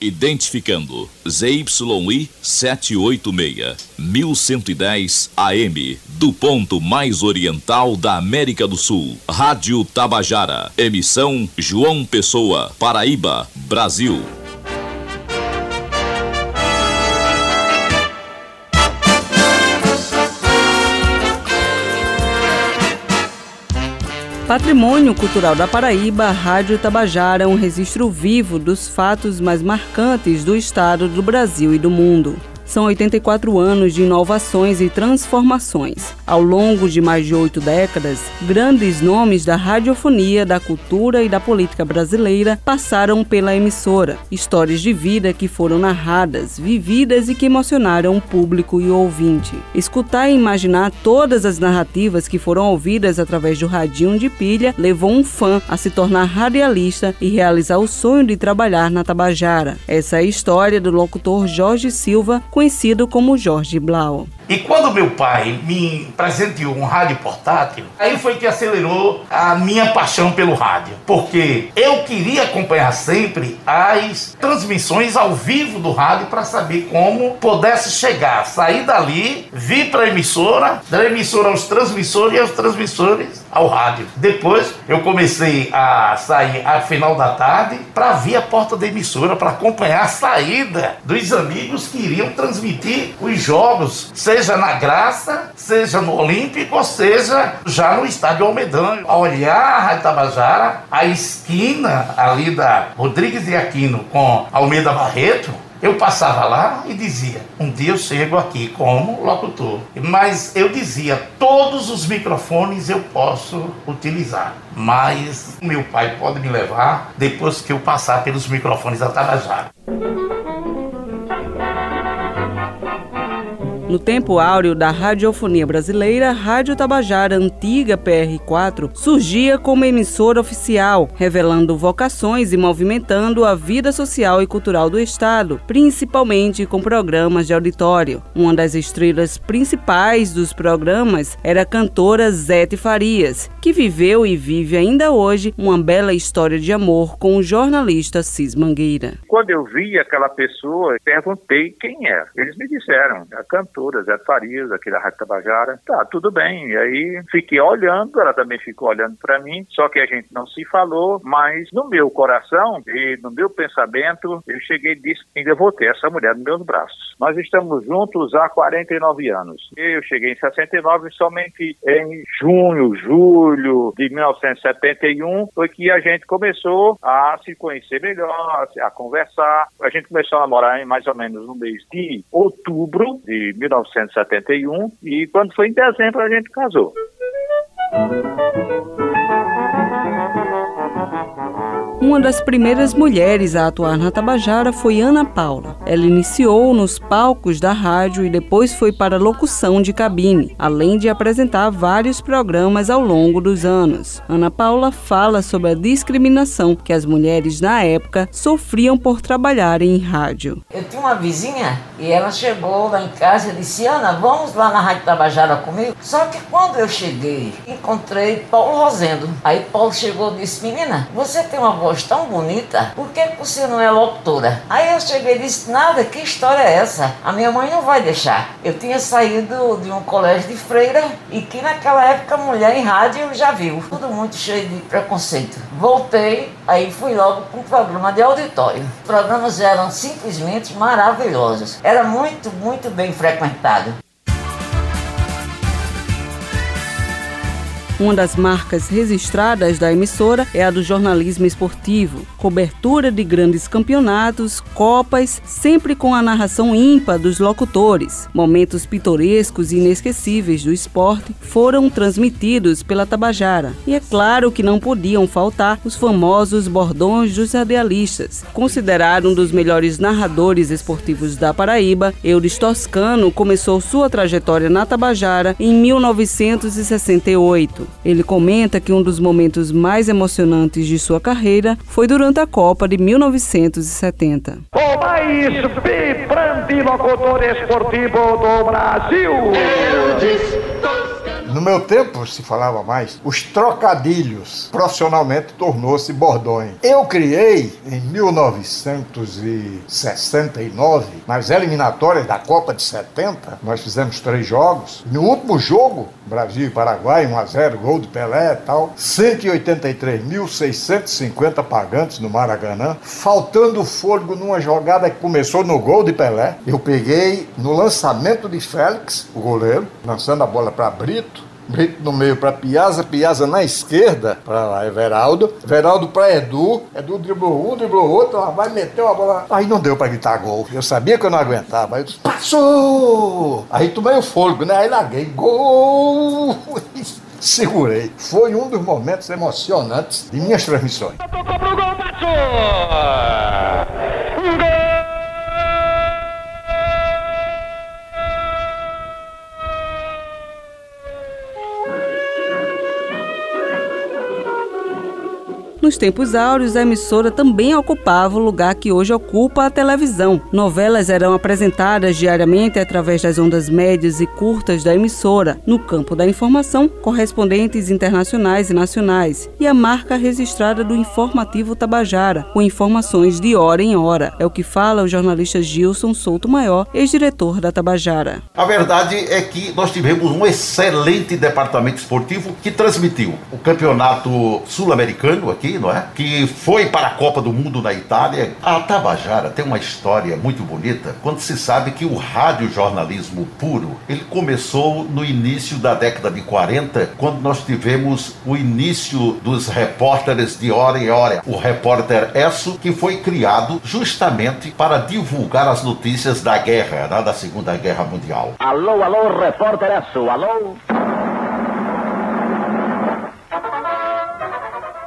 Identificando ZYI 786, 1110 AM, do ponto mais oriental da América do Sul. Rádio Tabajara. Emissão João Pessoa, Paraíba, Brasil. Patrimônio Cultural da Paraíba, Rádio Tabajara é um registro vivo dos fatos mais marcantes do estado do Brasil e do mundo. São 84 anos de inovações e transformações. Ao longo de mais de oito décadas, grandes nomes da radiofonia, da cultura e da política brasileira passaram pela emissora. Histórias de vida que foram narradas, vividas e que emocionaram o público e o ouvinte. Escutar e imaginar todas as narrativas que foram ouvidas através do radinho de pilha levou um fã a se tornar radialista e realizar o sonho de trabalhar na Tabajara. Essa é a história do locutor Jorge Silva, conhecido como Jorge Blau. E quando meu pai me presenteou um rádio portátil, aí foi que acelerou a minha paixão pelo rádio. Porque eu queria acompanhar sempre as transmissões ao vivo do rádio para saber como pudesse chegar, sair dali, vir para a emissora, da emissora aos transmissores e aos transmissores ao rádio. Depois eu comecei a sair ao final da tarde para vir a porta da emissora para acompanhar a saída dos amigos que iriam transmitir os jogos, seja na Graça, seja no Olímpico, ou seja já no Estádio Almedão. A olhar a Rádio Tabajara, a esquina ali da Rodrigues de Aquino com Almeida Barreto, eu passava lá e dizia: um dia eu chego aqui como locutor. Mas eu dizia: todos os microfones eu posso utilizar, mas meu pai pode me levar depois que eu passar pelos microfones da Tabajara. No tempo áureo da radiofonia brasileira, Rádio Tabajara Antiga PR4 surgia como emissora oficial, revelando vocações e movimentando a vida social e cultural do Estado, principalmente com programas de auditório. Uma das estrelas principais dos programas era a cantora Zete Farias, que viveu e vive ainda hoje uma bela história de amor com o jornalista Cis Mangueira. Quando eu vi aquela pessoa, perguntei quem era. Eles me disseram, a cantora cantora, Zé Farias, da Rádio Tabajara. Tá, tudo bem. E aí fiquei olhando, ela também ficou olhando para mim, só que a gente não se falou, mas no meu coração e no meu pensamento, eu cheguei e disse ainda vou ter essa mulher nos meus braços. Nós estamos juntos há 49 anos. Eu cheguei em 69 somente em junho, julho de 1971 foi que a gente começou a se conhecer melhor, a conversar. A gente começou a namorar em mais ou menos no mês de outubro de 1971 e quando foi em dezembro a gente casou. Uma das primeiras mulheres a atuar na Tabajara foi Ana Paula. Ela iniciou nos palcos da rádio e depois foi para locução de cabine, além de apresentar vários programas ao longo dos anos. Ana Paula fala sobre a discriminação que as mulheres na época sofriam por trabalhar em rádio. Eu tinha uma vizinha e ela chegou lá em casa e disse: Ana, vamos lá na Rádio Tabajara comigo? Só que quando eu cheguei, encontrei Paulo Rosendo. Aí Paulo chegou e disse: Menina, você tem uma voz voz tão bonita, por que você não é locutora? Aí eu cheguei e disse, nada, que história é essa? A minha mãe não vai deixar. Eu tinha saído de um colégio de freira e que naquela época mulher em rádio já viu. Tudo muito cheio de preconceito. Voltei, aí fui logo para um programa de auditório. Os programas eram simplesmente maravilhosos. Era muito, muito bem frequentado. Uma das marcas registradas da emissora é a do jornalismo esportivo, cobertura de grandes campeonatos, copas, sempre com a narração ímpar dos locutores. Momentos pitorescos e inesquecíveis do esporte foram transmitidos pela Tabajara. E é claro que não podiam faltar os famosos bordões dos radialistas. Considerado um dos melhores narradores esportivos da Paraíba, Eudes Toscano começou sua trajetória na Tabajara em 1968. Ele comenta que um dos momentos mais emocionantes de sua carreira foi durante a Copa de 1970. O mais vibrante locutor esportivo do Brasil. No meu tempo se falava mais, os trocadilhos profissionalmente tornou-se bordões. Eu criei em 1969, nas eliminatórias da Copa de 70, nós fizemos três jogos. No último jogo, Brasil e Paraguai, 1 a 0, gol do Pelé e tal, 183.650 pagantes no Maracanã, faltando fôlego numa jogada que começou no gol de Pelé. Eu peguei no lançamento de Félix, o goleiro, lançando a bola para Brito, Brito no meio para Piazza, Piazza na esquerda para lá, Everaldo, Everaldo para Edu, Edu driblou um, driblou outro, vai meteu a bola. Aí não deu para gritar gol. Eu sabia que eu não aguentava. Aí eu disse, passou! Aí tomei o fôlego, né? Aí larguei, gol! Segurei. Foi um dos momentos emocionantes de minhas transmissões. Tocou pro gol, passou! Nos tempos áureos, a emissora também ocupava o lugar que hoje ocupa a televisão. Novelas eram apresentadas diariamente através das ondas médias e curtas da emissora, no campo da informação, correspondentes internacionais e nacionais, e a marca registrada do Informativo Tabajara, com informações de hora em hora. É o que fala o jornalista Gilson Souto Maior, ex-diretor da Tabajara. A verdade é que nós tivemos um excelente departamento esportivo que transmitiu o campeonato sul-americano aqui, não é? Que foi para a Copa do Mundo na Itália. A Tabajara tem uma história muito bonita quando se sabe que o radiojornalismo puro, ele começou no início da década de 40, quando nós tivemos o início dos repórteres de hora em hora. O repórter Esso, que foi criado justamente para divulgar as notícias da guerra, né, da Segunda Guerra Mundial. Alô, alô, repórter Esso, alô?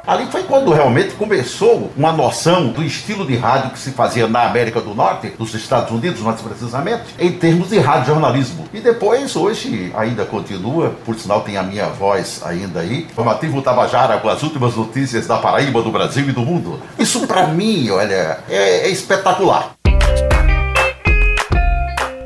Ali foi quando realmente começou uma noção do estilo de rádio que se fazia na América do Norte, nos Estados Unidos mais precisamente, em termos de radiojornalismo. E depois, hoje, ainda continua, por sinal tem a minha voz ainda aí, Formativo Tabajara com as últimas notícias da Paraíba, do Brasil e do mundo. Isso para mim, olha, é, é espetacular.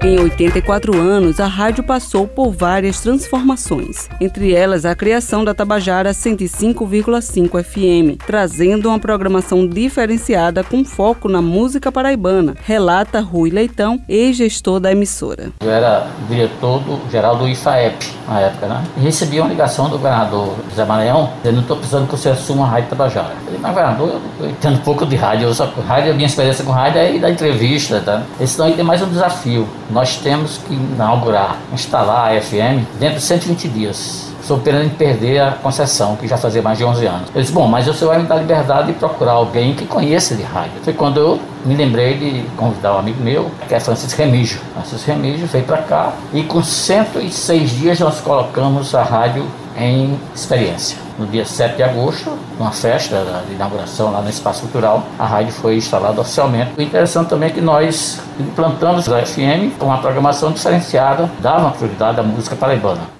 Em 84 anos, a rádio passou por várias transformações, entre elas a criação da Tabajara 105,5 FM, trazendo uma programação diferenciada com foco na música paraibana, relata Rui Leitão, ex-gestor da emissora. Eu era diretor do, geral do IFAEP na época, né? E recebi uma ligação do governador José Maranhão, dizendo, não estou precisando que você assuma a rádio Tabajara. Eu falei, mas governador, eu, entendo pouco de rádio, eu só, rádio, a minha experiência com rádio é da entrevista, tá? Esse não tem mais um desafio nós temos que inaugurar, instalar a FM dentro de 120 dias pena de perder a concessão, que já fazia mais de 11 anos. Eu disse, bom, mas senhor vai me dar liberdade de procurar alguém que conheça de rádio. Foi quando eu me lembrei de convidar um amigo meu, que é Francisco Remígio. Francisco Remígio veio para cá e com 106 dias nós colocamos a rádio em experiência. No dia 7 de agosto, numa festa de inauguração lá no Espaço Cultural, a rádio foi instalada oficialmente. O interessante também é que nós implantamos a FM com uma programação diferenciada, dava prioridade à música paraibana.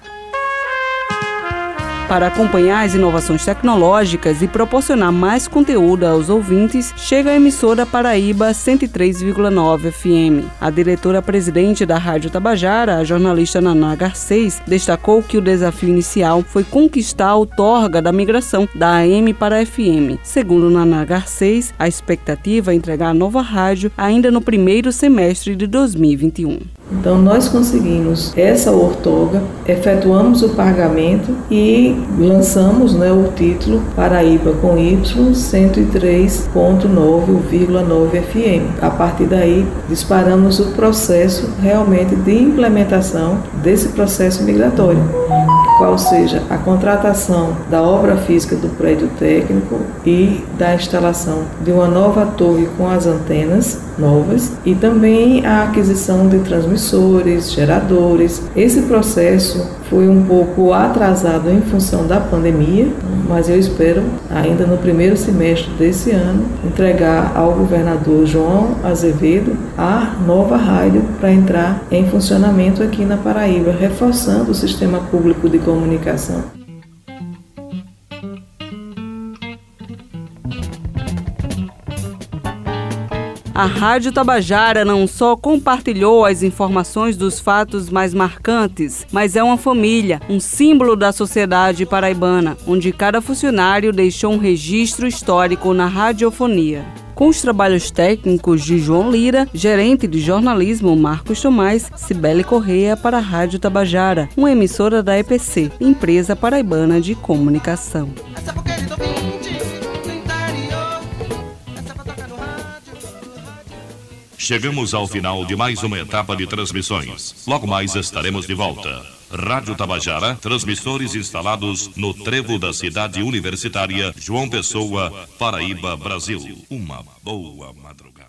Para acompanhar as inovações tecnológicas e proporcionar mais conteúdo aos ouvintes, chega a emissora Paraíba 103,9 FM. A diretora-presidente da Rádio Tabajara, a jornalista Naná Garcês, destacou que o desafio inicial foi conquistar a outorga da migração da AM para a FM. Segundo Naná Garcês, a expectativa é entregar a nova rádio ainda no primeiro semestre de 2021. Então nós conseguimos essa ortoga, efetuamos o pagamento e lançamos né, o título Paraíba com Y 103.9,9 FM. A partir daí disparamos o processo realmente de implementação desse processo migratório qual seja a contratação da obra física do prédio técnico e da instalação de uma nova torre com as antenas novas e também a aquisição de transmissores, geradores. Esse processo foi um pouco atrasado em função da pandemia, mas eu espero ainda no primeiro semestre desse ano entregar ao governador João Azevedo a nova rádio para entrar em funcionamento aqui na Paraíba, reforçando o sistema público de comunicação. A Rádio Tabajara não só compartilhou as informações dos fatos mais marcantes, mas é uma família, um símbolo da sociedade paraibana, onde cada funcionário deixou um registro histórico na radiofonia com os trabalhos técnicos de João Lira, gerente de jornalismo Marcos Tomás, Cibele Correia para a Rádio Tabajara, uma emissora da EPC, Empresa Paraibana de Comunicação. Chegamos ao final de mais uma etapa de transmissões. Logo mais estaremos de volta. Rádio Tabajara, transmissores instalados no trevo da cidade universitária João Pessoa, Paraíba, Brasil. Uma boa madrugada.